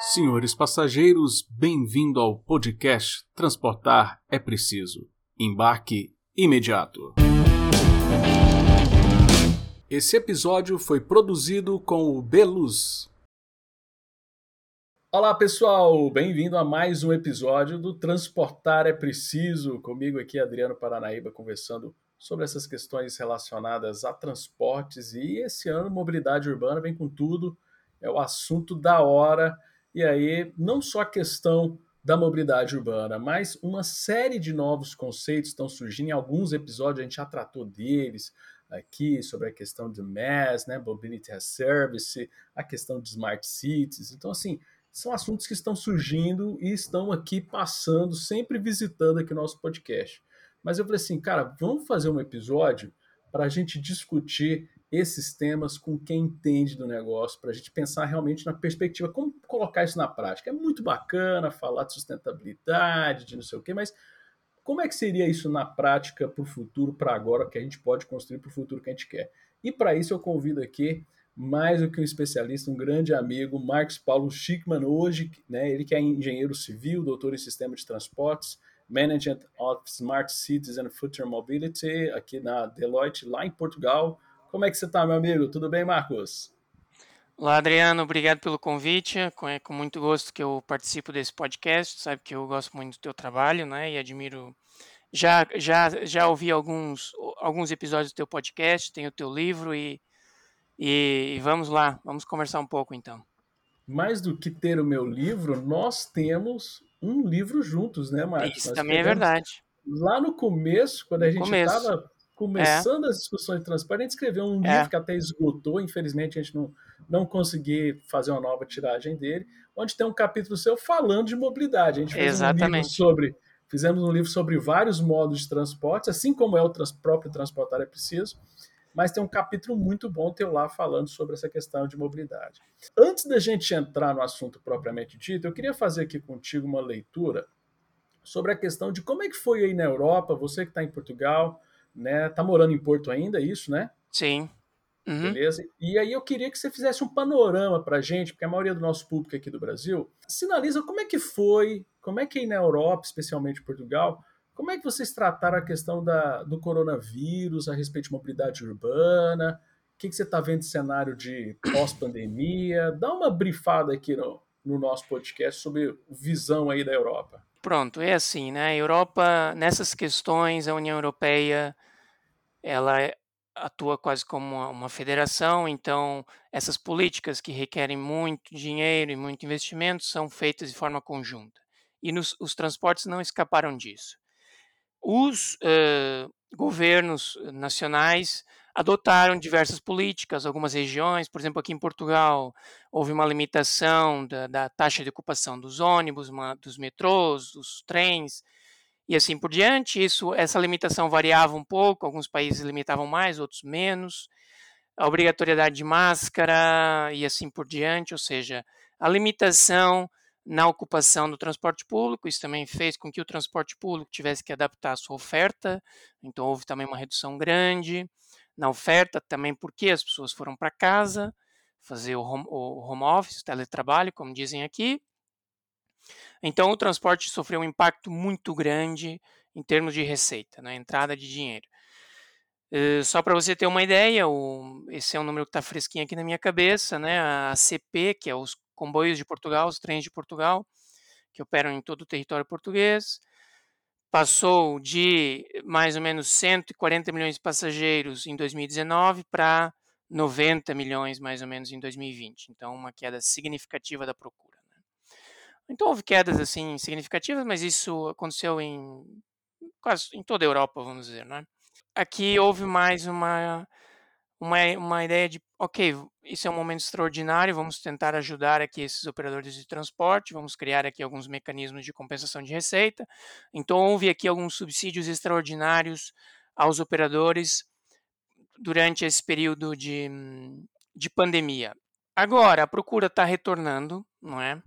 Senhores passageiros, bem-vindo ao podcast Transportar é Preciso. Embarque imediato. Esse episódio foi produzido com o Beluz. Olá pessoal, bem-vindo a mais um episódio do Transportar é Preciso. Comigo aqui, Adriano Paranaíba, conversando sobre essas questões relacionadas a transportes. E esse ano, mobilidade urbana vem com tudo, é o assunto da hora. E aí, não só a questão da mobilidade urbana, mas uma série de novos conceitos estão surgindo. Em alguns episódios a gente já tratou deles aqui, sobre a questão de MAS, né, Mobility as Service, a questão de Smart Cities. Então, assim, são assuntos que estão surgindo e estão aqui passando, sempre visitando aqui o nosso podcast. Mas eu falei assim, cara, vamos fazer um episódio para a gente discutir esses temas com quem entende do negócio, para a gente pensar realmente na perspectiva, como colocar isso na prática. É muito bacana falar de sustentabilidade, de não sei o quê, mas como é que seria isso na prática para o futuro, para agora, que a gente pode construir para o futuro que a gente quer? E para isso eu convido aqui mais do que um especialista, um grande amigo, Marcos Paulo Schickman, hoje, né, ele que é engenheiro civil, doutor em sistema de transportes, Management of Smart Cities and Future Mobility, aqui na Deloitte, lá em Portugal, como é que você está, meu amigo? Tudo bem, Marcos? Olá, Adriano. Obrigado pelo convite. É com muito gosto que eu participo desse podcast. Sabe que eu gosto muito do teu trabalho, né? E admiro. Já, já, já ouvi alguns, alguns episódios do teu podcast, tenho o teu livro e, e, e vamos lá, vamos conversar um pouco então. Mais do que ter o meu livro, nós temos um livro juntos, né, Marcos? Isso nós também é verdade. Lá no começo, quando a gente estava começando é. as discussões de transporte, a gente escreveu um é. livro que até esgotou, infelizmente a gente não, não conseguiu fazer uma nova tiragem dele, onde tem um capítulo seu falando de mobilidade. A gente fez Exatamente. um livro sobre, fizemos um livro sobre vários modos de transporte, assim como é o trans, próprio Transportar é Preciso, mas tem um capítulo muito bom teu lá falando sobre essa questão de mobilidade. Antes da gente entrar no assunto propriamente dito, eu queria fazer aqui contigo uma leitura sobre a questão de como é que foi aí na Europa, você que está em Portugal, né? Tá morando em Porto ainda, isso, né? Sim. Uhum. Beleza? E aí eu queria que você fizesse um panorama pra gente, porque a maioria do nosso público aqui do Brasil sinaliza como é que foi, como é que aí na Europa, especialmente Portugal, como é que vocês trataram a questão da, do coronavírus a respeito de mobilidade urbana? O que, que você está vendo de cenário de pós-pandemia? Dá uma brifada aqui no, no nosso podcast sobre visão aí da Europa. Pronto, é assim, né? A Europa, nessas questões, a União Europeia, ela é, atua quase como uma, federação, então essas políticas que requerem muito dinheiro e muito investimento são feitas de forma conjunta. E nos, os transportes não escaparam disso. Os uh, governos nacionais adotaram diversas políticas, algumas regiões, por exemplo, aqui em Portugal, houve uma limitação da, da taxa de ocupação dos ônibus, uma, dos metrôs, dos trens, e assim por diante. Isso, essa limitação variava um pouco, alguns países limitavam mais, outros menos. A obrigatoriedade de máscara e assim por diante, ou seja, a limitação na ocupação do transporte público, isso também fez com que o transporte público tivesse que adaptar a sua oferta, então houve também uma redução grande na oferta, também porque as pessoas foram para casa fazer o home, o home office, teletrabalho, como dizem aqui. Então, o transporte sofreu um impacto muito grande em termos de receita, na né, entrada de dinheiro. Uh, só para você ter uma ideia, o, esse é um número que está fresquinho aqui na minha cabeça, né? A CP, que é os comboios de Portugal, os trens de Portugal, que operam em todo o território português, passou de mais ou menos 140 milhões de passageiros em 2019 para 90 milhões mais ou menos em 2020. Então, uma queda significativa da procura. Então, houve quedas assim significativas, mas isso aconteceu em quase em toda a Europa, vamos dizer, né? Aqui houve mais uma uma, uma ideia de, ok, isso é um momento extraordinário, vamos tentar ajudar aqui esses operadores de transporte, vamos criar aqui alguns mecanismos de compensação de receita. Então, houve aqui alguns subsídios extraordinários aos operadores durante esse período de, de pandemia. Agora, a procura está retornando, não é?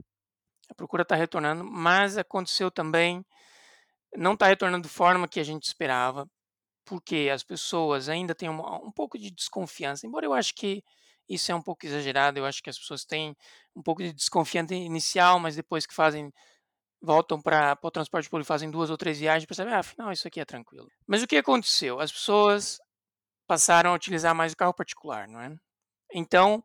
A procura está retornando, mas aconteceu também, não está retornando de forma que a gente esperava, porque as pessoas ainda têm um, um pouco de desconfiança, embora eu acho que isso é um pouco exagerado. Eu acho que as pessoas têm um pouco de desconfiança inicial, mas depois que fazem voltam para o transporte público, fazem duas ou três viagens, percebem, ah, afinal, isso aqui é tranquilo. Mas o que aconteceu? As pessoas passaram a utilizar mais o carro particular, não é? Então,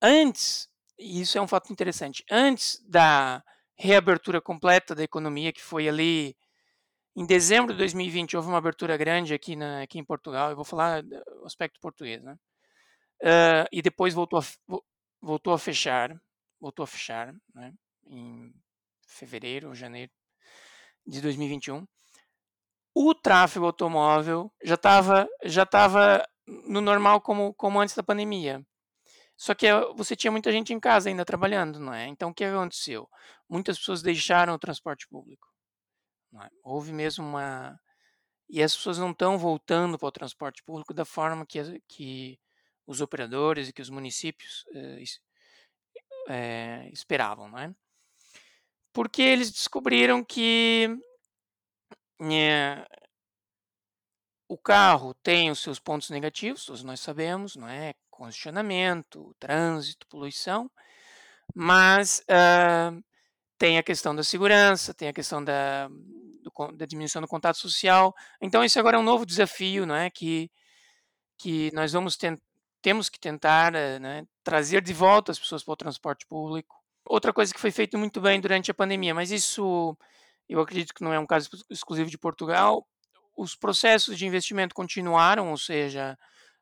antes, e isso é um fato interessante, antes da reabertura completa da economia, que foi ali em dezembro de 2020, houve uma abertura grande aqui, na, aqui em Portugal, eu vou falar do aspecto português, né? Uh, e depois voltou a, voltou a fechar, voltou a fechar, né? Em fevereiro ou janeiro de 2021, o tráfego automóvel já estava já tava no normal como, como antes da pandemia. Só que eh, você tinha muita gente em casa ainda trabalhando, não é? Então o que aconteceu? Muitas pessoas deixaram o transporte público. É? Houve mesmo uma. E as pessoas não estão voltando para o transporte público da forma que, que os operadores e que os municípios eh, eh, esperavam, não é? porque eles descobriram que o carro tem os seus pontos negativos, todos nós sabemos, não é? Congestionamento, trânsito, poluição, mas uh, tem a questão da segurança, tem a questão da, do, da diminuição do contato social. Então, esse agora é um novo desafio, não é? Que, que nós vamos ter, temos que tentar né, trazer de volta as pessoas para o transporte público, Outra coisa que foi feito muito bem durante a pandemia, mas isso eu acredito que não é um caso exclusivo de Portugal, os processos de investimento continuaram, ou seja,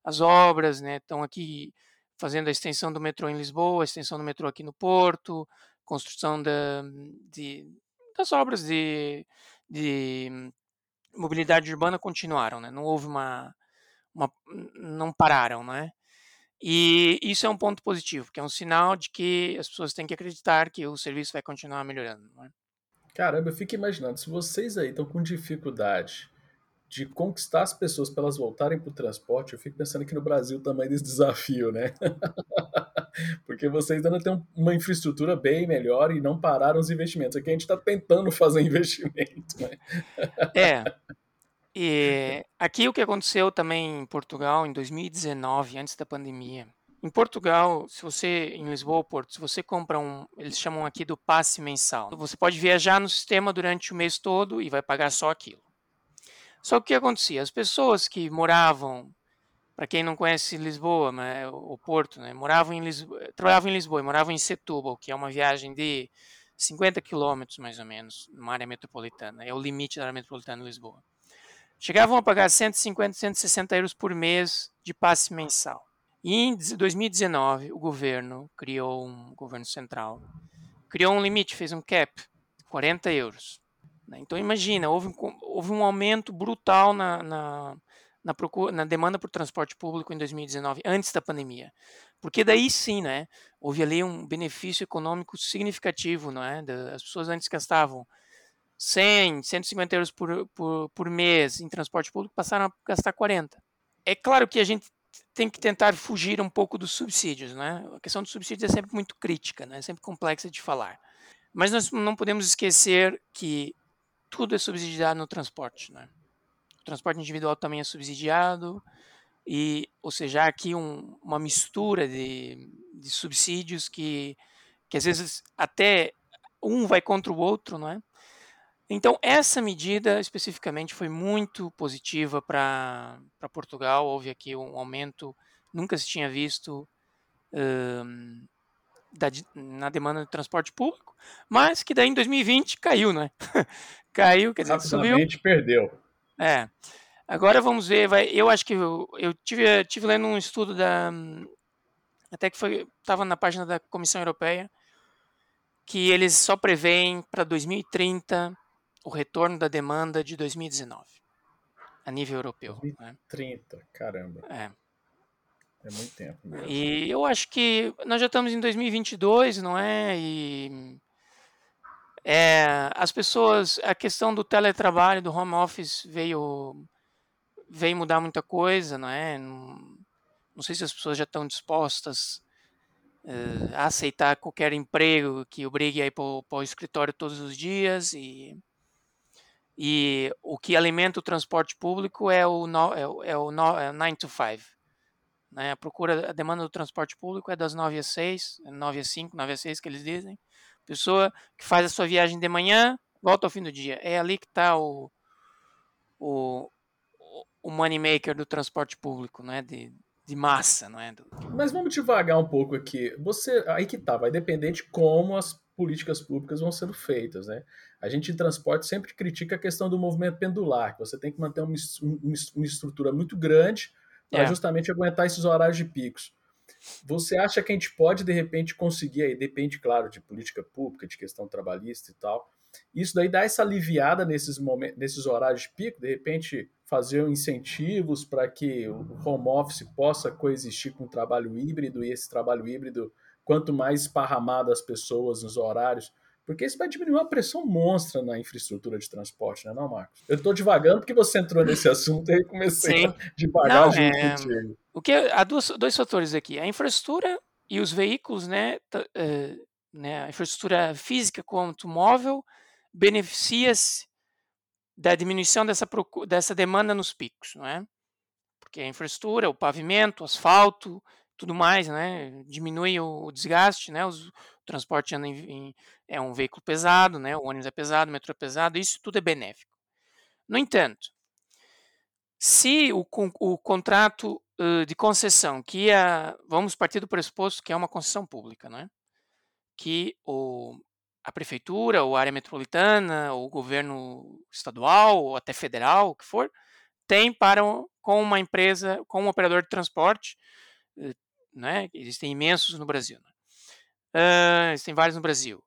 as obras né, estão aqui fazendo a extensão do metrô em Lisboa, a extensão do metrô aqui no Porto, construção da, de, das obras de, de mobilidade urbana continuaram, né? não houve uma, uma não pararam, né? E isso é um ponto positivo, que é um sinal de que as pessoas têm que acreditar que o serviço vai continuar melhorando. É? Caramba, eu fico imaginando, se vocês aí estão com dificuldade de conquistar as pessoas para elas voltarem para o transporte, eu fico pensando aqui no Brasil também desse desafio, né? Porque vocês ainda têm uma infraestrutura bem melhor e não pararam os investimentos. Aqui a gente está tentando fazer investimento, né? É, e aqui o que aconteceu também em Portugal em 2019, antes da pandemia. Em Portugal, se você em Lisboa ou Porto, se você compra um, eles chamam aqui do passe mensal. Você pode viajar no sistema durante o mês todo e vai pagar só aquilo. Só que o que acontecia? As pessoas que moravam, para quem não conhece Lisboa, né, o Porto, né, moravam em Lisboa, trabalhavam em Lisboa e moravam em Setúbal, que é uma viagem de 50 quilômetros mais ou menos, numa área metropolitana. É o limite da área metropolitana de Lisboa chegavam a pagar 150, 160 euros por mês de passe mensal. E em 2019, o governo criou um governo central, criou um limite, fez um cap, 40 euros. Né? Então imagina, houve, houve um aumento brutal na, na, na, procura, na demanda por transporte público em 2019, antes da pandemia. Porque daí sim, né, houve ali um benefício econômico significativo, não é? As pessoas antes gastavam 100, 150 euros por, por, por mês em transporte público passaram a gastar 40. É claro que a gente tem que tentar fugir um pouco dos subsídios, né? A questão dos subsídios é sempre muito crítica, né? É sempre complexa de falar. Mas nós não podemos esquecer que tudo é subsidiado no transporte, né? O transporte individual também é subsidiado e, ou seja, há aqui um, uma mistura de, de subsídios que, que às vezes até um vai contra o outro, não é? Então, essa medida especificamente foi muito positiva para Portugal. Houve aqui um aumento, nunca se tinha visto um, da, na demanda de transporte público, mas que daí em 2020 caiu, né? caiu, quer dizer, subiu. perdeu. É. Agora vamos ver, vai, eu acho que eu, eu tive, tive lendo um estudo da até que foi estava na página da Comissão Europeia que eles só preveem para 2030 o retorno da demanda de 2019, a nível europeu. 2030, né? caramba. É. É muito tempo mesmo. E eu acho que nós já estamos em 2022, não é? E é, as pessoas, a questão do teletrabalho, do home office veio veio mudar muita coisa, não é? Não, não sei se as pessoas já estão dispostas uh, a aceitar qualquer emprego que obrigue a ir para o escritório todos os dias e e o que alimenta o transporte público é o, é, o, é o 9 é to 5. Né? A procura, a demanda do transporte público é das 9 às 6, 9 às 5, 9 às 6 que eles dizem. Pessoa que faz a sua viagem de manhã, volta ao fim do dia. É ali que está o, o, o money maker do transporte público, né? De, de massa, não é? Mas vamos devagar um pouco aqui. Você, aí que tá, vai depender de como as políticas públicas vão sendo feitas, né? A gente em transporte sempre critica a questão do movimento pendular, que você tem que manter uma, uma estrutura muito grande para é. justamente aguentar esses horários de picos. Você acha que a gente pode, de repente, conseguir, aí depende, claro, de política pública, de questão trabalhista e tal, isso daí dá essa aliviada nesses, momentos, nesses horários de pico, de repente fazer incentivos para que o home office possa coexistir com o trabalho híbrido e esse trabalho híbrido, quanto mais esparramado as pessoas nos horários, porque isso vai diminuir uma pressão monstra na infraestrutura de transporte, né, não, Marcos? Eu estou devagando porque você entrou nesse assunto e comecei Sim. a devagar não, junto é... contigo. O que há dois, dois fatores aqui: a infraestrutura e os veículos, né, uh, né, a infraestrutura física quanto móvel beneficia-se da diminuição dessa, dessa demanda nos picos, não é? Porque a infraestrutura, o pavimento, o asfalto, tudo mais, né, diminui o desgaste, né, os, o transporte anda em, em, é um veículo pesado, né, o ônibus é pesado, o metrô é pesado, isso tudo é benéfico. No entanto, se o, o contrato uh, de concessão, que é, vamos partir do pressuposto que é uma concessão pública, né, que o, a prefeitura, ou a área metropolitana, ou o governo estadual, ou até federal, o que for, tem para com uma empresa, com um operador de transporte, né? Existem imensos no Brasil. Né? Uh, existem vários no Brasil.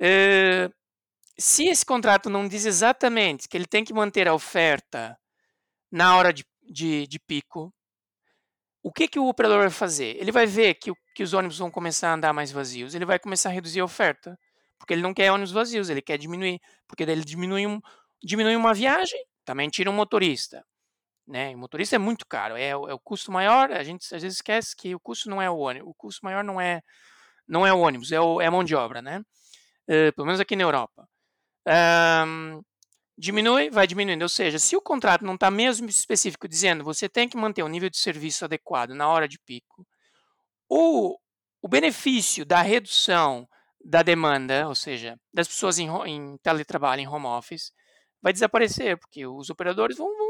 Uh, se esse contrato não diz exatamente que ele tem que manter a oferta na hora de, de, de pico, o que, que o operador vai fazer? Ele vai ver que, que os ônibus vão começar a andar mais vazios, ele vai começar a reduzir a oferta porque ele não quer ônibus vazios, ele quer diminuir, porque daí ele diminui, um, diminui uma viagem, também tira um motorista. Né? O motorista é muito caro, é, é, o custo maior, a gente às vezes esquece que o custo não é o ônibus, o custo maior não é, não é o ônibus, é, o, é a mão de obra, né? Uh, pelo menos aqui na Europa. Um, diminui, vai diminuindo. Ou seja, se o contrato não está mesmo específico dizendo você tem que manter um nível de serviço adequado na hora de pico, o, o benefício da redução da demanda, ou seja, das pessoas em, em teletrabalho, em home office, vai desaparecer, porque os operadores vão, vão,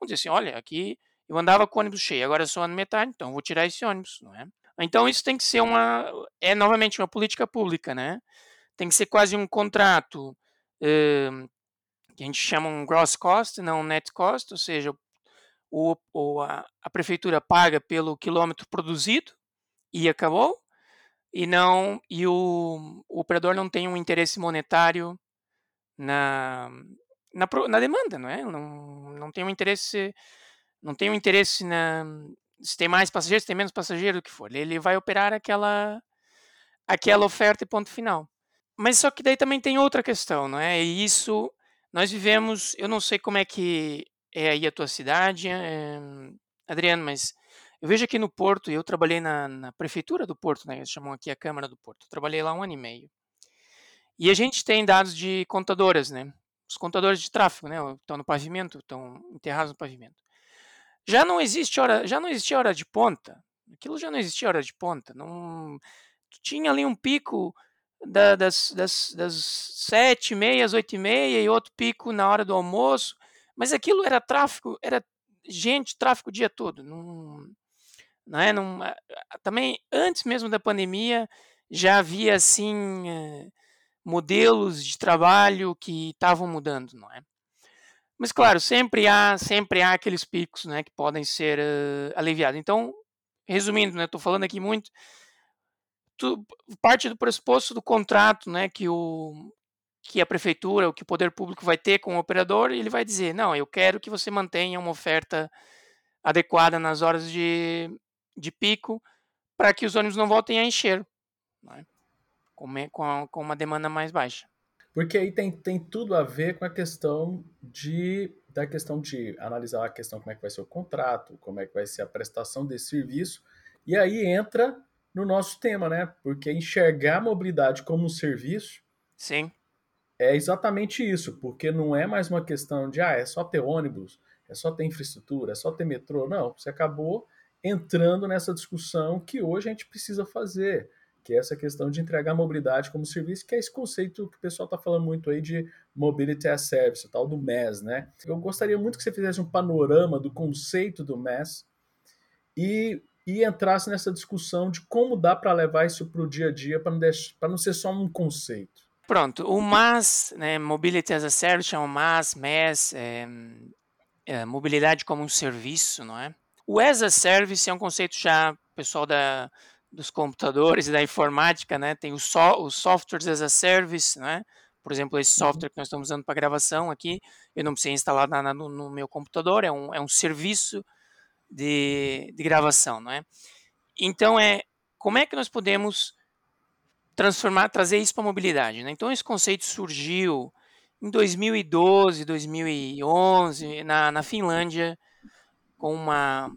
vão dizer assim, olha, aqui eu andava com ônibus cheio, agora só ando metade, então vou tirar esse ônibus, não é? Então isso tem que ser uma, é novamente uma política pública, né? Tem que ser quase um contrato uh, que a gente chama um gross cost, não um net cost, ou seja, o, o a, a prefeitura paga pelo quilômetro produzido e acabou, e não e o, o operador não tem um interesse monetário na, na, na, demanda, não é? Não, não tem um interesse não tem um interesse na se tem mais passageiros, se tem menos passageiros, o que for. Ele vai operar aquela aquela oferta e ponto final. Mas só que daí também tem outra questão, não é? E isso nós vivemos, eu não sei como é que é aí a tua cidade, é, Adriano, mas eu vejo aqui no Porto, eu trabalhei na, na prefeitura do Porto, né? Eles chamam aqui a Câmara do Porto. Eu trabalhei lá um ano e meio. E a gente tem dados de contadoras, né? Os contadores de tráfego, né? Estão no pavimento, estão enterrados no pavimento. Já não existe hora, já não existia hora de ponta. Aquilo já não existia hora de ponta. Não tinha ali um pico da, das, das, das sete e meia às oito e meia e outro pico na hora do almoço. Mas aquilo era tráfego, era gente, tráfego o dia todo. Não, né? Não, também antes mesmo da pandemia já havia assim eh, modelos de trabalho que estavam mudando, não é? Mas claro, sempre há sempre há aqueles picos, né, que podem ser uh, aliviados. Então, resumindo, né, estou falando aqui muito tu, parte do pressuposto do contrato, né, que o que a prefeitura, o que o poder público vai ter com o operador, ele vai dizer, não, eu quero que você mantenha uma oferta adequada nas horas de, de pico para que os ônibus não voltem a encher, né? com, com, com uma demanda mais baixa. Porque aí tem, tem tudo a ver com a questão de da questão de analisar a questão como é que vai ser o contrato, como é que vai ser a prestação desse serviço, e aí entra no nosso tema, né? Porque enxergar a mobilidade como um serviço Sim. é exatamente isso, porque não é mais uma questão de ah, é só ter ônibus, é só ter infraestrutura, é só ter metrô. Não, você acabou entrando nessa discussão que hoje a gente precisa fazer, que é essa questão de entregar mobilidade como serviço, que é esse conceito que o pessoal está falando muito aí de Mobility as Service, o tal do MES, né? Eu gostaria muito que você fizesse um panorama do conceito do MES e, e entrasse nessa discussão de como dá para levar isso para o dia a dia, para não, não ser só um conceito. Pronto, o MAS, né, Mobility as a Service, chama MAS, MES, é, é, mobilidade como um serviço, não é? O as a Service é um conceito já, pessoal da, dos computadores e da informática, né? Tem os, so, os softwares as a service, né? Por exemplo, esse uhum. software que nós estamos usando para gravação aqui, eu não preciso instalar nada no, no, meu computador, é um, é um serviço de, de gravação, não é? Então, é como é que nós podemos transformar, trazer isso para a mobilidade, né? Então, esse conceito surgiu em 2012, 2011, na, na Finlândia, com uma,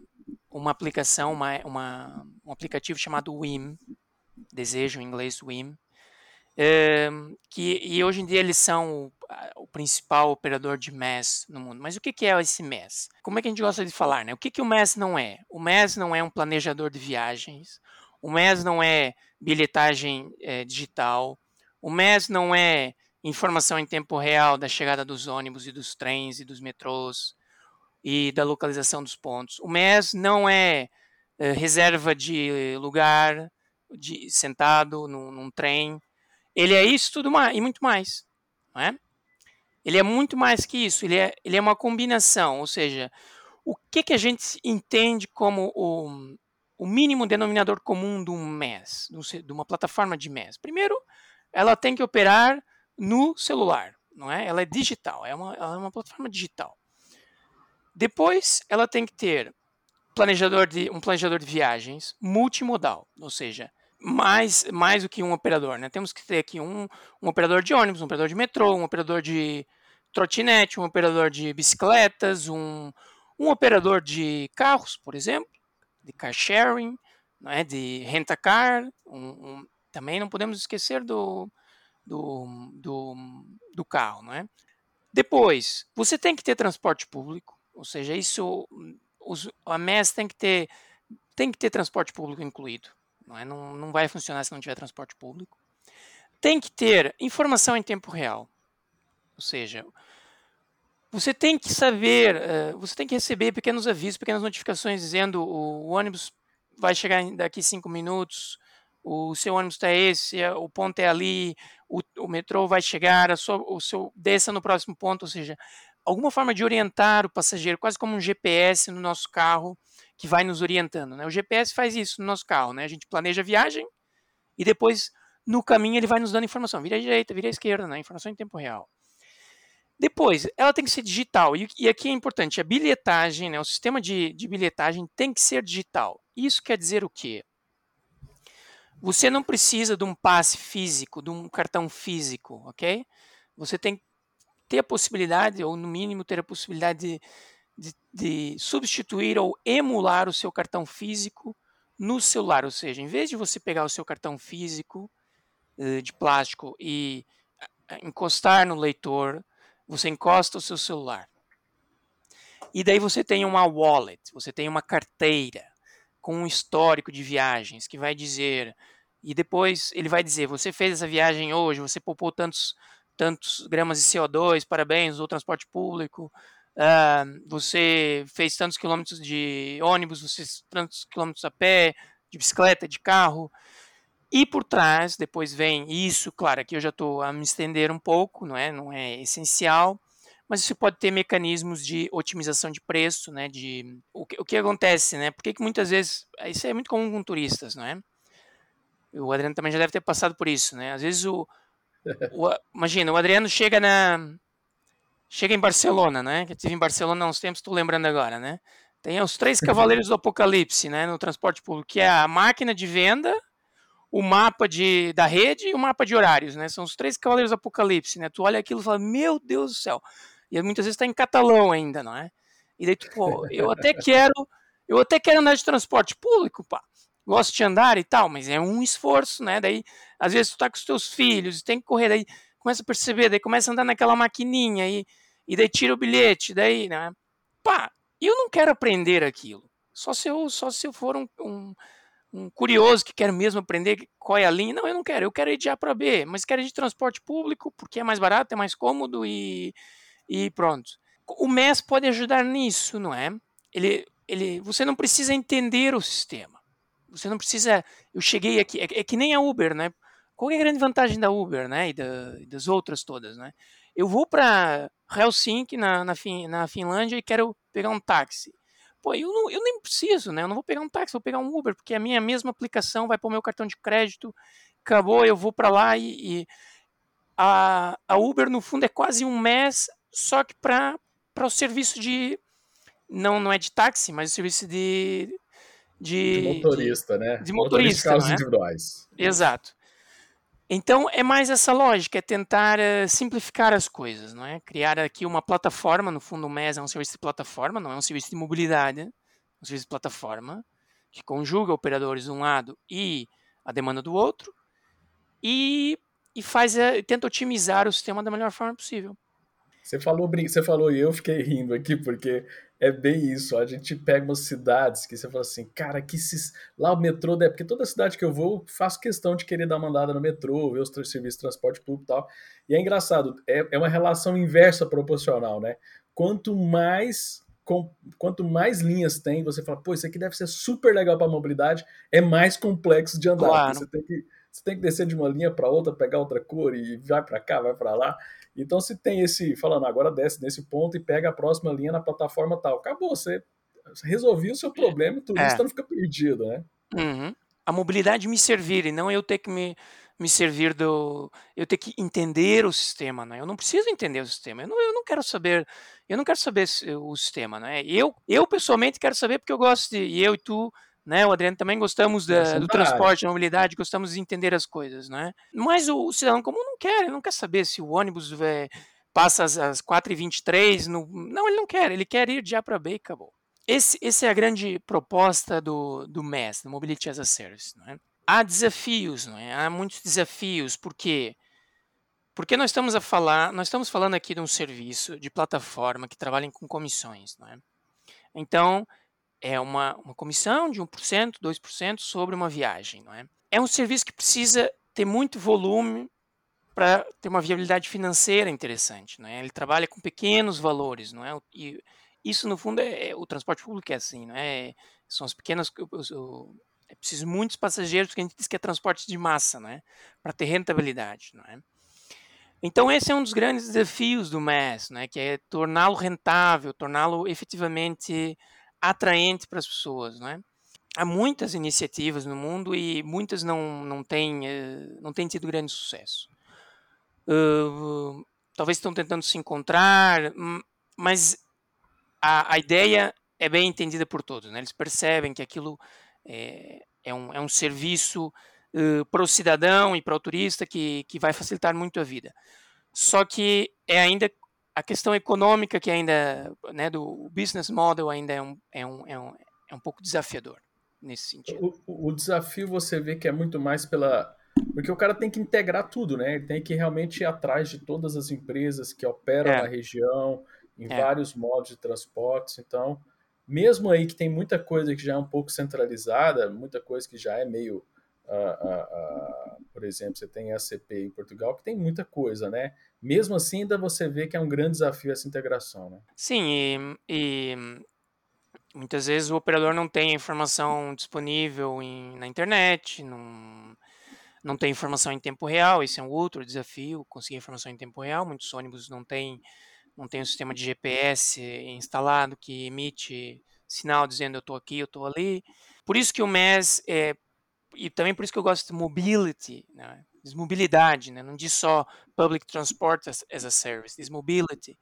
uma aplicação, uma, uma, um aplicativo chamado WIM, desejo em inglês WIM, é, que, e hoje em dia eles são o, o, principal operador de MES no mundo. Mas o que, que é esse MES? Como é que a gente gosta de falar? Né? O que, que o MES não é? O MES não é um planejador de viagens, o MES não é bilhetagem é, digital, o MES não é informação em tempo real da chegada dos ônibus e dos trens e dos metrôs, e da localização dos pontos. O MES não é, é reserva de lugar de, sentado num, num, trem. Ele é isso tudo mais, e muito mais. Não é? Ele é muito mais que isso. Ele é, ele é uma combinação. Ou seja, o que, que a gente entende como o, o mínimo denominador comum de um MES, de uma plataforma de MES? Primeiro, ela tem que operar no celular. Não é? Ela é digital, é uma, ela é uma plataforma digital. Depois, ela tem que ter planejador de, um planejador de viagens multimodal, ou seja, mais, mais do que um operador. Né? Temos que ter aqui um, um operador de ônibus, um operador de metrô, um operador de trotinete, um operador de bicicletas, um, um operador de carros, por exemplo, de car sharing, é? de rent-a-car. Um, um, também não podemos esquecer do, do, do, do carro. Não é? Depois, você tem que ter transporte público, ou seja, isso os, a MES tem que ter tem que ter transporte público incluído. Não, é? não, não vai funcionar se não tiver transporte público. Tem que ter informação em tempo real. Ou seja, você tem que saber, uh, você tem que receber pequenos avisos, pequenas notificações dizendo o, ônibus vai chegar daqui cinco minutos, o seu ônibus está esse, o ponto é ali, o, o metrô vai chegar, sua, o seu desça no próximo ponto, ou seja, alguma forma de orientar o passageiro, quase como um GPS no nosso carro que vai nos orientando. Né? O GPS faz isso no nosso carro. Né? A gente planeja a viagem e depois, no caminho, ele vai nos dando informação. Vira à direita, vira à esquerda, né? informação em tempo real. Depois, ela tem que ser digital. E, e aqui é importante, a bilhetagem, né? o sistema de, de bilhetagem tem que ser digital. Isso quer dizer o quê? Você não precisa de um passe físico, de um cartão físico, ok? Você tem ter a possibilidade, ou no mínimo ter a possibilidade de, de, de substituir ou emular o seu cartão físico no celular. Ou seja, em vez de você pegar o seu cartão físico uh, de plástico e encostar no leitor, você encosta o seu celular. E daí você tem uma wallet, você tem uma carteira com um histórico de viagens que vai dizer e depois ele vai dizer: você fez essa viagem hoje, você poupou tantos tantos gramas de CO2, parabéns, o transporte público, uh, você fez tantos quilômetros de ônibus, você fez tantos quilômetros a pé, de bicicleta, de carro. E por trás, depois vem isso, claro, aqui eu já estou a me estender um pouco, não é, não é essencial, mas isso pode ter mecanismos de otimização de preço, né, de o que, o que acontece, né, porque que muitas vezes, isso é muito comum com turistas, não é? O Adriano também já deve ter passado por isso, né? Às vezes o, o, imagina, o Adriano chega na. Chega em Barcelona, né? Que estive em Barcelona há uns tempos, estou lembrando agora, né? Tem os três cavaleiros do apocalipse, né? No transporte público, que é a máquina de venda, o mapa de, da rede e o mapa de horários, né? São os três cavaleiros do apocalipse, né? Tu olha aquilo e fala, meu Deus do céu. E muitas vezes está em catalão ainda, não é? E daí tu, pô, eu até quero, eu até quero andar de transporte público, pá gosto de andar e tal, mas é um esforço, né? Daí, às vezes, tu tá com os teus filhos tem que correr, daí começa a perceber, daí começa a andar naquela maquininha e, e daí tira o bilhete, daí, né? Pá, eu não quero aprender aquilo, Só se eu, só se eu for um, um, um curioso que quer mesmo aprender qual é a linha. Não, eu não quero, eu quero ir de A para B, mas quero ir de transporte público porque é mais barato, é mais cômodo e, e pronto. O MES pode ajudar nisso, não é? Ele, ele, você não precisa entender o sistema. Você não precisa. Eu cheguei aqui, é, é que nem a Uber, né? Qual é a grande vantagem da Uber, né? E, da, e das outras todas, né? Eu vou para Helsinki, na, na, na Finlândia, e quero pegar um táxi. Pô, eu, não, eu nem preciso, né? Eu não vou pegar um táxi, vou pegar um Uber, porque a minha mesma aplicação vai para o meu cartão de crédito, acabou, eu vou para lá e, e, a, a Uber, no fundo, é quase um mês, só que para o serviço de. Não, não é de táxi, mas o serviço de. De, de motorista, de, né? De motorista. motorista é? individuais. Exato. Então é mais essa lógica, é tentar uh, simplificar as coisas, não é? Criar aqui uma plataforma, no fundo o MES é um serviço de plataforma, não é um serviço de mobilidade, é um serviço de plataforma que conjuga operadores de um lado e a demanda do outro e, e faz uh, tenta otimizar o sistema da melhor forma possível. Você falou, você falou e eu fiquei rindo aqui porque é bem isso. A gente pega umas cidades que você fala assim, cara, que se... lá o metrô, é porque toda cidade que eu vou, faço questão de querer dar uma andada no metrô, ver os serviços de transporte público e tal. E é engraçado, é, é uma relação inversa proporcional, né? Quanto mais quanto mais linhas tem, você fala, pô, isso aqui deve ser super legal para mobilidade, é mais complexo de andar. Claro. Você tem que você tem que descer de uma linha para outra, pegar outra cor e vai para cá, vai para lá. Então, se tem esse, falando, agora desce nesse ponto e pega a próxima linha na plataforma tal, acabou, você resolveu o seu problema e o turista é. não fica perdido, né? Uhum. A mobilidade me servir e não eu ter que me, me servir do. Eu ter que entender o sistema, né? Eu não preciso entender o sistema. Eu não, eu não quero saber. Eu não quero saber o sistema, né? Eu, eu pessoalmente quero saber porque eu gosto de. E eu e tu né? O Adriano também gostamos da, do transporte, da mobilidade, gostamos de entender as coisas, né? Mas o, o cidadão comum não quer, ele não quer saber se o ônibus é, passa às, às 4h23, no... não, ele não quer, ele quer ir de A para B e acabou. Esse, essa é a grande proposta do, do MES, do Mobility as a Service. Não é? Há desafios, não é? há muitos desafios, por quê? Porque nós estamos a falar, nós estamos falando aqui de um serviço de plataforma que trabalha com comissões, não é? Então, é uma, uma comissão de 1%, 2% sobre uma viagem. Não é? é um serviço que precisa ter muito volume para ter uma viabilidade financeira interessante. Não é? Ele trabalha com pequenos valores. Não é? E isso, no fundo, é, é o transporte público é assim. Não é? São as pequenas... É preciso muitos passageiros, porque a gente diz que é transporte de massa, né? para ter rentabilidade. Não é? Então esse é um dos grandes desafios do MES, né? que é torná-lo rentável, torná-lo efetivamente atraente para as pessoas, não é? Há muitas iniciativas no mundo e muitas não, não, têm, uh, não têm tido grande sucesso. Uh, talvez estão tentando se encontrar, mas a, a ideia é bem entendida por todos. Né? Eles percebem que aquilo é, é, um, é um serviço uh, para o cidadão e para o turista que, que vai facilitar muito a vida. Só que é ainda a questão econômica que ainda, né, do business model ainda é um, é um, é um, é um pouco desafiador nesse sentido. O, o desafio você vê que é muito mais pela porque o cara tem que integrar tudo, né? Ele tem que realmente ir atrás de todas as empresas que operam é. na região, em é. vários modos de transportes. Então, mesmo aí que tem muita coisa que já é um pouco centralizada, muita coisa que já é meio. Uh, uh, uh, por exemplo, você tem a CP em Portugal, que tem muita coisa, né? mesmo assim ainda você vê que é um grande desafio essa integração, né? Sim, e, e muitas vezes o operador não tem a informação disponível em, na internet, não, não tem informação em tempo real, esse é um outro desafio, conseguir informação em tempo real, muitos ônibus não têm não tem um sistema de GPS instalado que emite sinal dizendo eu estou aqui, eu estou ali. Por isso que o MES é, e também por isso que eu gosto de mobility, né? diz mobilidade, né? não diz só public transport as, as a service, diz mobility.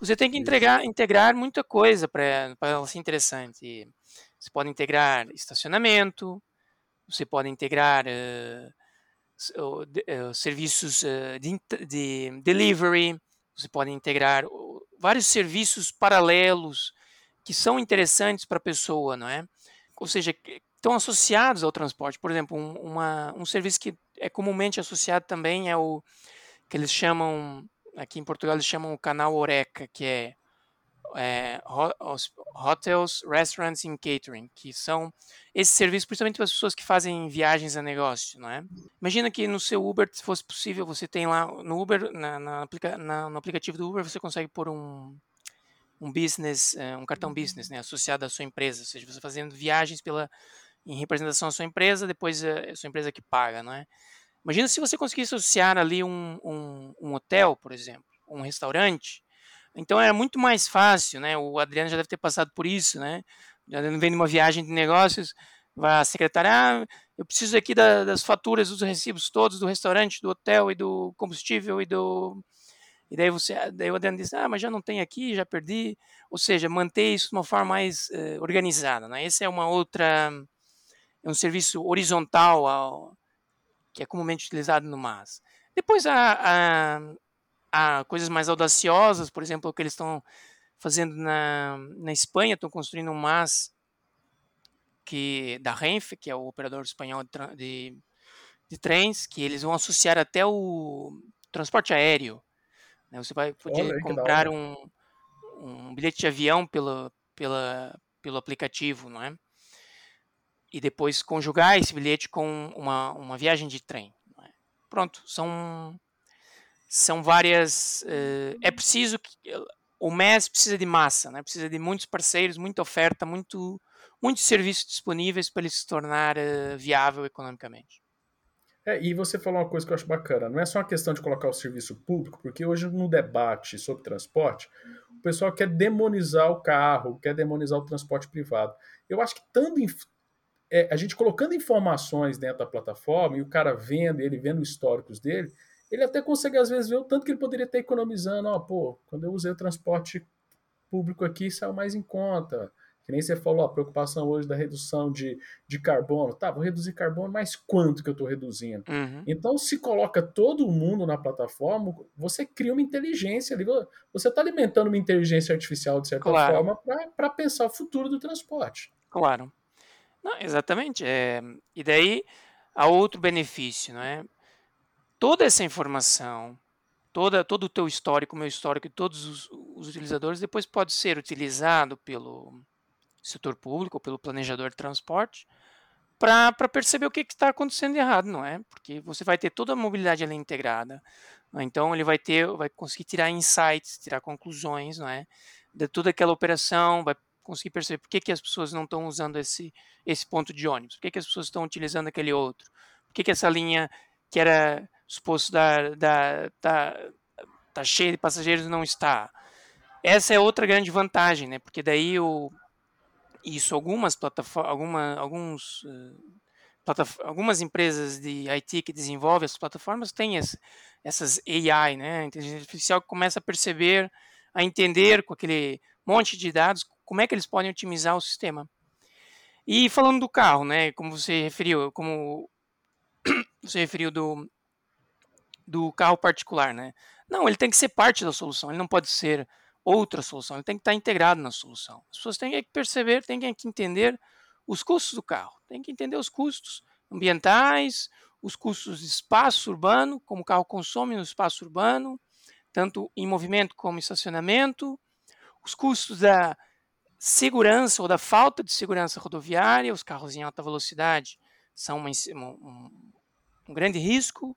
Você tem que entregar, integrar muita coisa para ela ser interessante. Você pode integrar estacionamento, você pode integrar uh, uh, serviços uh, de, de, delivery, você pode integrar vários serviços paralelos que são interessantes para a pessoa, não é? Ou seja, estão associados ao transporte. Por exemplo, um, uma, um serviço que é comumente associado também é o que eles chamam, aqui em Portugal eles chamam o canal Oreca, que é é, hotels, restaurants and catering, que são esses serviços principalmente para as pessoas que fazem viagens a negócio, não é? Imagina que no seu Uber, se fosse possível, você tem lá no Uber, na, na, na, no aplicativo do Uber, você consegue pôr um, um business, é, um cartão business, né, associado à sua empresa, ou seja, você fazendo viagens pela em representação à sua empresa, depois é a sua empresa que paga, não é? Imagina se você conseguisse associar ali um, um, um hotel, por exemplo, um restaurante, então era muito mais fácil, né? O Adriano já deve ter passado por isso, né? Já vem numa viagem de negócios, vai a secretária, ah, eu preciso aqui da, das faturas, dos recibos todos do restaurante, do hotel e do combustível e do e daí você, daí o Adriano diz, ah, mas já não tem aqui, já perdi. Ou seja, manter isso de uma forma mais uh, organizada, né? Esse é uma outra, é um serviço horizontal ao, que é comumente utilizado no MAS. Depois há, há, há coisas mais audaciosas, por exemplo, o que eles estão fazendo na, na Espanha, estão construindo um MAS que, da Renfe, que é o operador espanhol de, de, de trens, que eles vão associar até o transporte aéreo. Né? Você vai poder Olha, comprar um, um bilhete de avião pelo, pela, pelo aplicativo, não é? E depois conjugar esse bilhete com uma, uma viagem de trem. É? Pronto, são, são várias. Uh, é preciso que. O MES precisa de massa, né? precisa de muitos parceiros, muita oferta, muito, muitos serviços disponíveis para ele se tornar uh, viável economicamente. É, e você falou uma coisa que eu acho bacana, não é só uma questão de colocar o serviço público, porque hoje no debate sobre transporte, o pessoal quer demonizar o carro, quer demonizar o transporte privado. Eu acho que tanto é, a gente colocando informações dentro da plataforma e o cara vendo, ele vendo históricos dele, ele até consegue às vezes ver o tanto que ele poderia estar economizando. Ó, pô, quando eu usei o transporte público aqui, saiu mais em conta. Que nem você falou, a preocupação hoje da redução de, de carbono. Tá, vou reduzir carbono, mas quanto que eu estou reduzindo? Uhum. Então, se coloca todo mundo na plataforma, você cria uma inteligência ali. Você está alimentando uma inteligência artificial, de certa claro. forma, para pensar o futuro do transporte. Claro. Não, exatamente. É, e daí, há outro benefício, não é? Toda essa informação, toda, todo o teu histórico, meu histórico e todos os, os utilizadores, depois pode ser utilizado pelo setor público ou pelo planejador de transporte para perceber o que está acontecendo de errado, não é? Porque você vai ter toda a mobilidade ali integrada, é? então ele vai ter, vai conseguir tirar insights, tirar conclusões, não é? De toda aquela operação, vai conseguir perceber por que, que as pessoas não estão usando esse, esse ponto de ônibus, por que, que as pessoas estão utilizando aquele outro, por que, que essa linha que era suposto dar, dar, dar, tá cheia de passageiros não está. Essa é outra grande vantagem, né? Porque daí o, isso algumas plataformas, alguma, alguns plataf algumas empresas de IT que desenvolvem as plataformas têm esse, essas AI, né, inteligência artificial que começa a perceber, a entender com aquele monte de dados como é que eles podem otimizar o sistema. E falando do carro, né, como você referiu, como você referiu do do carro particular, né? Não, ele tem que ser parte da solução, ele não pode ser outra solução, ele tem que estar integrado na solução. As pessoas têm que perceber, têm que entender os custos do carro, têm que entender os custos ambientais, os custos de espaço urbano, como o carro consome no espaço urbano, tanto em movimento como em estacionamento, os custos da segurança ou da falta de segurança rodoviária, os carros em alta velocidade são uma, um, um grande risco,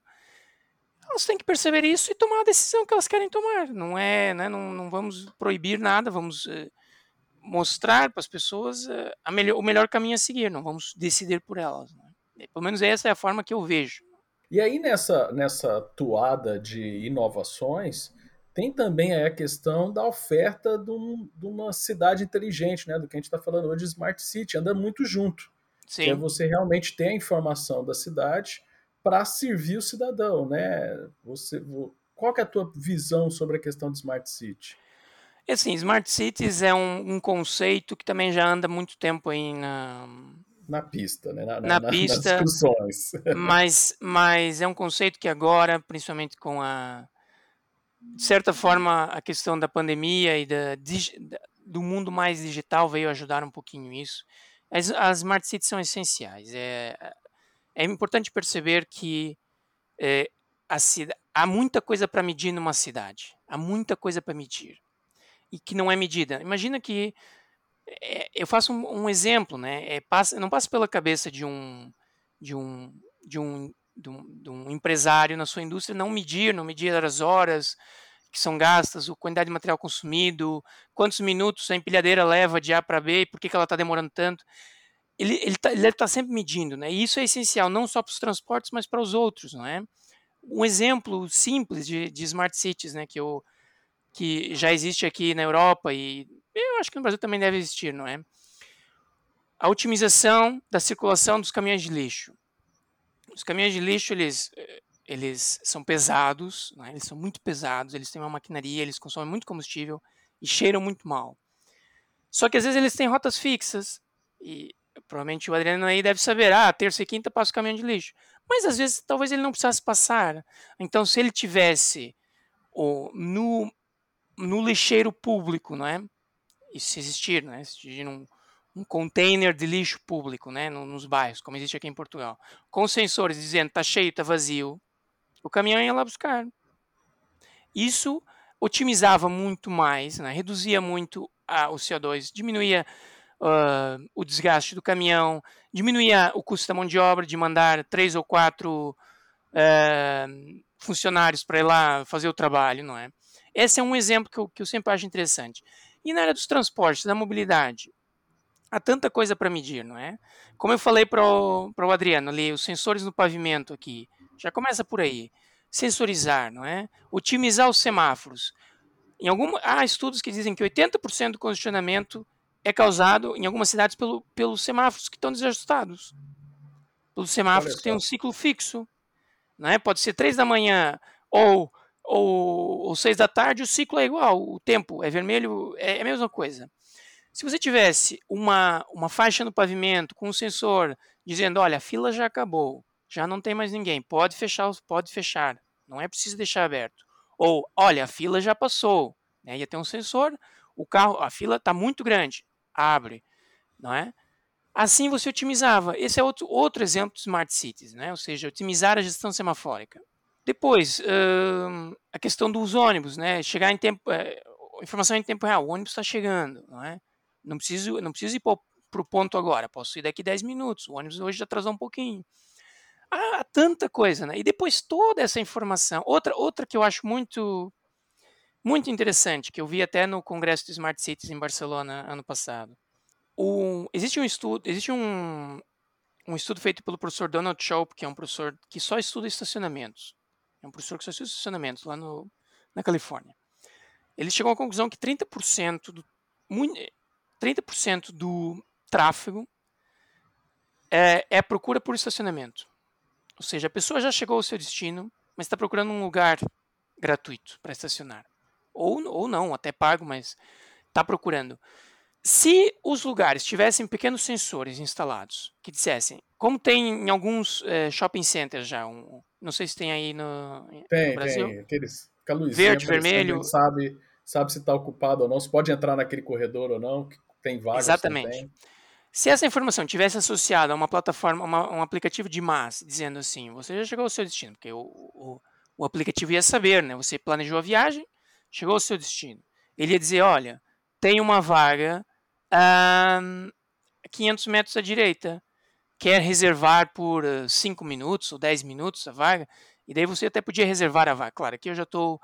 elas têm que perceber isso e tomar a decisão que elas querem tomar. Não é, né, não, não vamos proibir nada, vamos uh, mostrar para as pessoas uh, melhor, o melhor caminho a seguir, não vamos decidir por elas. Né? Pelo menos essa é a forma que eu vejo. E aí nessa, nessa toada de inovações, tem também a questão da oferta de, um, de, uma cidade inteligente, né? Do que a gente está falando hoje, Smart City, anda muito junto. Sim. Que é você realmente ter a informação da cidade para servir o cidadão, né? Você, qual é a tua visão sobre a questão de Smart City? Assim, Smart Cities é um, um, conceito que também já anda muito tempo aí na... Na pista, né? Na, na, na pista, nas discussões. Mas, mas é um conceito que agora, principalmente com a... De certa forma, a questão da pandemia e da, do mundo mais digital veio ajudar um pouquinho isso. As, as Smart Cities são essenciais. É, é importante perceber que é, há muita coisa para medir numa cidade, há muita coisa para medir. e que não é medida. Imagina que é, eu faço um, um, exemplo, né? É, passa, não passa pela cabeça de um de um de um, de um, de um empresário na sua indústria não medir, não medir as horas que são gastas, a quantidade de material consumido, quantos minutos a empilhadeira leva de A para B, por que, que ela está demorando tanto. Ele, ele, tá, ele deve tá sempre medindo, né? E isso é essencial, não só para os transportes, mas para os outros, não é? Um exemplo simples de, de smart cities, né? Que, eu, que já existe aqui na Europa e eu acho que no Brasil também deve existir, não é? A otimização da circulação dos caminhões de lixo. Os caminhões de lixo, eles, eles são pesados, né? eles são muito pesados, eles têm uma maquinaria, eles consomem muito combustível e cheiram muito mal. Só que às vezes eles têm rotas fixas e provavelmente o Adriano aí deve saber, ah, terça e quinta passa o caminhão de lixo. Mas às vezes talvez ele não precisasse passar. Então se ele tivesse o, no, no lixeiro público, não é? Isso existir, né? Existir um, um container de lixo público, né? Nos bairros, como existe aqui em Portugal, com sensores dizendo tá cheio, tá vazio, o caminhão ia lá buscar. Isso otimizava muito mais, né? reduzia muito a, o CO2, diminuía uh, o desgaste do caminhão, diminuía o custo da mão de obra de mandar três ou quatro uh, funcionários para ir lá fazer o trabalho, não é? Esse é um exemplo que eu, que eu sempre acho interessante. E na área dos transportes, da mobilidade, há tanta coisa para medir, não é? Como eu falei para o Adriano ali, os sensores no pavimento aqui, já começa por aí. Sensorizar, não é? Otimizar os semáforos. Em algum, há estudos que dizem que 80% do congestionamento é causado em algumas cidades pelo, pelos semáforos que estão desajustados. Pelos semáforos que têm um ciclo fixo. Não é? Pode ser 3 da manhã ou ou, ou seis da tarde, o ciclo é igual, o tempo é vermelho, é, é a mesma coisa. Se você tivesse uma, uma faixa no pavimento com um sensor dizendo, olha, a fila já acabou, já não tem mais ninguém, pode fechar, pode fechar, não é preciso deixar aberto. Ou, olha, a fila já passou, né? ia ter um sensor, o carro, a fila está muito grande, abre, não é? Assim você otimizava. Esse é outro, outro exemplo de Smart Cities, né? ou seja, otimizar a gestão semafórica. Depois, uh, a questão dos ônibus, né? Chegar em tempo, é, informação em tempo real, o ônibus está chegando, não é? Não preciso, não preciso ir para o ponto agora, posso ir daqui 10 minutos, o ônibus hoje já atrasou um pouquinho. Há tanta coisa, né? E depois toda essa informação, outra, outra que eu acho muito, muito interessante, que eu vi até no Congresso de Smart Cities em Barcelona ano passado. O, existe um estudo, existe um, um estudo feito pelo professor Donald Shope, que é um professor que só estuda estacionamentos. É um professor que só estuda estacionamentos lá no, na Califórnia. Ele chegou à conclusão que 30% do, 30% do tráfego é, é procura por estacionamento. Ou seja, a pessoa já chegou ao seu destino, mas está procurando um lugar gratuito para estacionar. Ou, ou não, até pago, mas está procurando. Se os lugares tivessem pequenos sensores instalados que dissessem, como tem em alguns é, shopping centers já, um, não sei se tem aí no, tem, no Brasil. Tem, aqueles luzinha verde, vermelho. Sabe, sabe se está ocupado ou não, se pode entrar naquele corredor ou não, tem vagas Exatamente. Também. Se essa informação tivesse associada a uma plataforma, uma, um aplicativo de massa, dizendo assim, você já chegou ao seu destino, porque o, o, o aplicativo ia saber, né? Você planejou a viagem, chegou ao seu destino. Ele ia dizer, olha, tem uma vaga a 500 metros à direita. Quer reservar por 5 minutos ou 10 minutos a vaga? E daí você até podia reservar a vaga. Claro, aqui eu já estou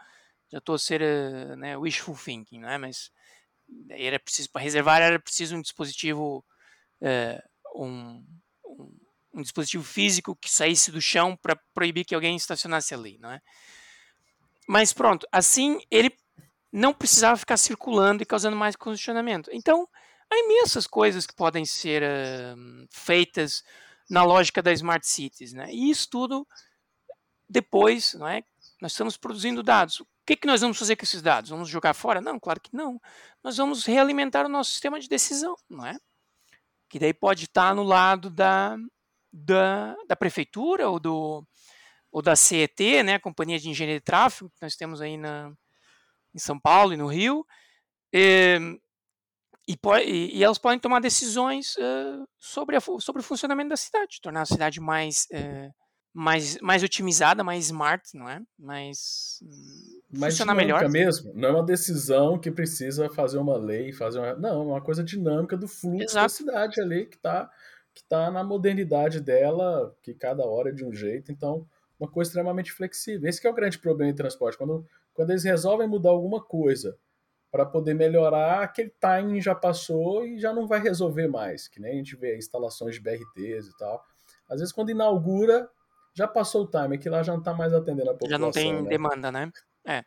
já tô a ser né, wishful thinking, né? mas era preciso para reservar era preciso um dispositivo um, um, um, dispositivo físico que saísse do chão para proibir que alguém estacionasse ali, não é? Mas pronto, assim ele não precisava ficar circulando e causando mais congestionamento. Então, há imensas coisas que podem ser uh, feitas na lógica da Smart Cities, né? E isso tudo depois, não é? Nós estamos produzindo dados. Que, que nós vamos fazer com esses dados? Vamos jogar fora? Não, claro que não. Nós vamos realimentar o nosso sistema de decisão, não é? Que daí pode estar no lado da, da, da prefeitura ou, do, ou da CET, né, Companhia de Engenharia de Tráfego, que nós temos aí na, em São Paulo e no Rio. E, e, e, elas podem tomar decisões uh, sobre, a, sobre o funcionamento da cidade, tornar a cidade mais, uh, mais, mais otimizada, mais smart, não é? Mais, mais funcionar melhor. mesmo. Não é uma decisão que precisa fazer uma lei, fazer uma... não, é uma coisa dinâmica do fluxo Exato. da cidade ali que está que tá na modernidade dela, que cada hora é de um jeito, então uma coisa extremamente flexível. Esse é o grande problema em transporte, quando quando eles resolvem mudar alguma coisa para poder melhorar, aquele timing já passou e já não vai resolver mais, que nem a gente vê instalações de BRTs e tal. Às vezes quando inaugura, já passou o time, que lá já não está mais atendendo a população. Já não tem né? demanda, né? É.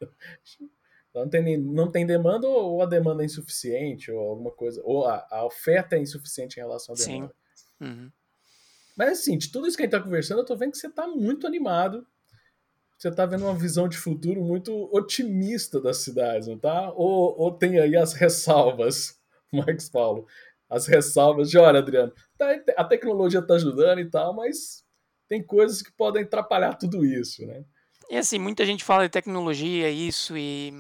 Não tem, não tem demanda ou a demanda é insuficiente, ou alguma coisa, ou a, a oferta é insuficiente em relação à demanda. Sim. Uhum. Mas assim, de tudo isso que a gente está conversando, eu estou vendo que você está muito animado. Você está vendo uma visão de futuro muito otimista das cidades, não tá? Ou, ou tem aí as ressalvas, Marcos Paulo? As ressalvas de, olha, Adriano, tá, a tecnologia está ajudando e tal, mas tem coisas que podem atrapalhar tudo isso, né? E assim, muita gente fala de tecnologia, isso, e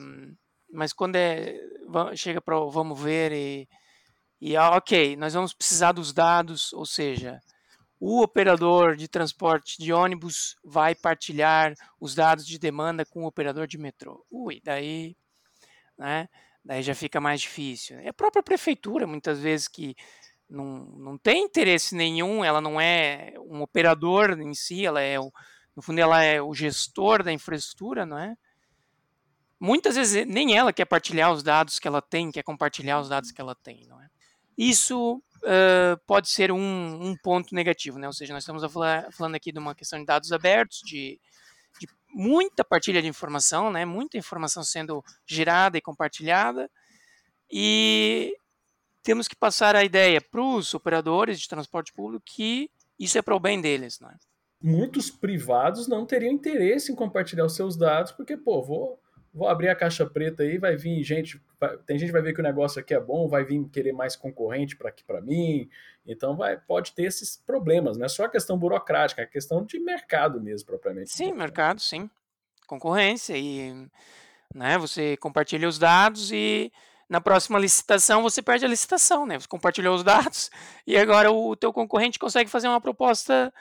mas quando é chega para vamos ver e, e ah, ok, nós vamos precisar dos dados, ou seja, o operador de transporte de ônibus vai partilhar os dados de demanda com o operador de metrô. Ui, daí, né? Daí já fica mais difícil. É a própria prefeitura, muitas vezes, que não, não tem interesse nenhum, ela não é um operador em si, ela é o, no fundo ela é o gestor da infraestrutura, não é? Muitas vezes nem ela quer partilhar os dados que ela tem, quer compartilhar os dados que ela tem, não é? Isso uh, pode ser um, um, ponto negativo, né? Ou seja, nós estamos falar, falando aqui de uma questão de dados abertos, de, de muita partilha de informação, né? Muita informação sendo gerada e compartilhada, e temos que passar a ideia para os operadores de transporte público que isso é para o bem deles, né? Muitos privados não teriam interesse em compartilhar os seus dados, porque, pô, vou, vou abrir a caixa preta aí, vai vir gente, vai, tem gente que vai ver que o negócio aqui é bom, vai vir querer mais concorrente para aqui para mim, então vai, pode ter esses problemas, não é só a questão burocrática, é a questão de mercado mesmo, propriamente. Sim, mercado, sim. Concorrência e né, você compartilha os dados e na próxima licitação você perde a licitação, né? Você compartilhou os dados e agora o teu concorrente consegue fazer uma proposta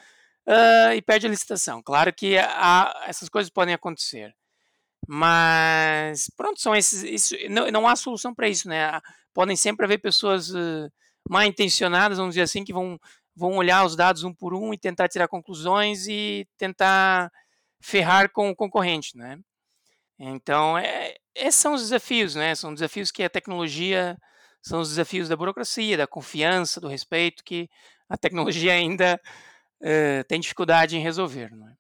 uh, e perde a licitação. Claro que há, essas coisas podem acontecer, mas pronto, são esses. Isso, não, não há solução para isso, né? Podem sempre haver pessoas uh, mal intencionadas, vamos dizer assim, que vão vão olhar os dados um por um e tentar tirar conclusões e tentar ferrar com o concorrente, né? Então, é, esses são os desafios, né? São desafios que a tecnologia, são os desafios da burocracia, da confiança, do respeito, que a tecnologia ainda é, tem dificuldade em resolver, não é?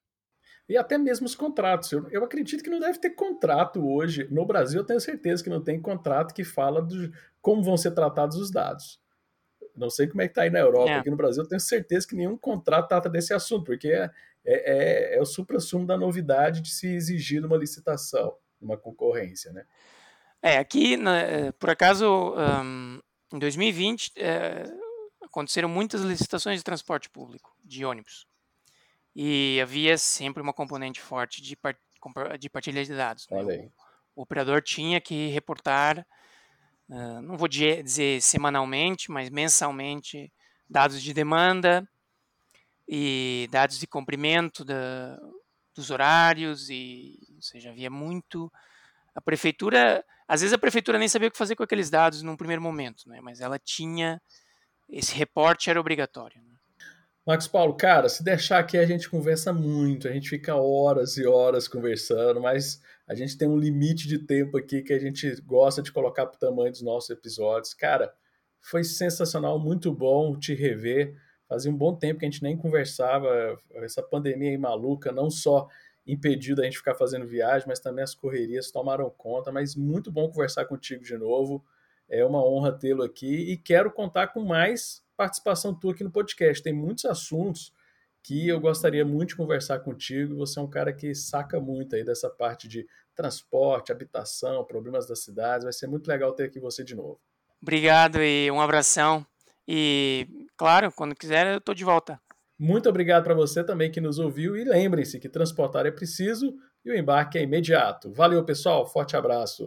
E até mesmo os contratos. Eu, eu, acredito que não deve ter contrato hoje. No Brasil, eu tenho certeza que não tem contrato que fala de como vão ser tratados os dados. Não sei como é que está aí na Europa. É. Aqui no Brasil, eu tenho certeza que nenhum contrato trata desse assunto, porque é, é, é, é o supra-sumo da novidade de se exigir uma licitação, uma concorrência, né? É, aqui, eh, por acaso, um, em 2020, é, aconteceram muitas licitações de transporte público, de ônibus. E havia sempre uma componente forte de, part, de partilha de dados. Né? O, o, operador tinha que reportar, uh, não vou dizer semanalmente, mas mensalmente, dados de demanda, e dados de comprimento da, dos horários e ou seja havia muito a prefeitura às vezes a prefeitura nem sabia o que fazer com aqueles dados num primeiro momento né mas ela tinha esse reporte era obrigatório né? Marcos Paulo cara se deixar aqui a gente conversa muito a gente fica horas e horas conversando mas a gente tem um limite de tempo aqui que a gente gosta de colocar para o tamanho dos nossos episódios cara foi sensacional muito bom te rever Fazia um bom tempo que a gente nem conversava. Essa pandemia aí maluca não só impediu da gente ficar fazendo viagem, mas também as correrias tomaram conta. Mas muito bom conversar contigo de novo. É uma honra tê-lo aqui e quero contar com mais participação tua aqui no podcast. Tem muitos assuntos que eu gostaria muito de conversar contigo. Você é um cara que saca muito aí dessa parte de transporte, habitação, problemas das cidades. Vai ser muito legal ter aqui você de novo. Obrigado e um abração. E, claro, quando quiser, eu estou de volta. Muito obrigado para você também que nos ouviu e lembrem-se que transportar é preciso e o embarque é imediato. Valeu, pessoal. Forte abraço.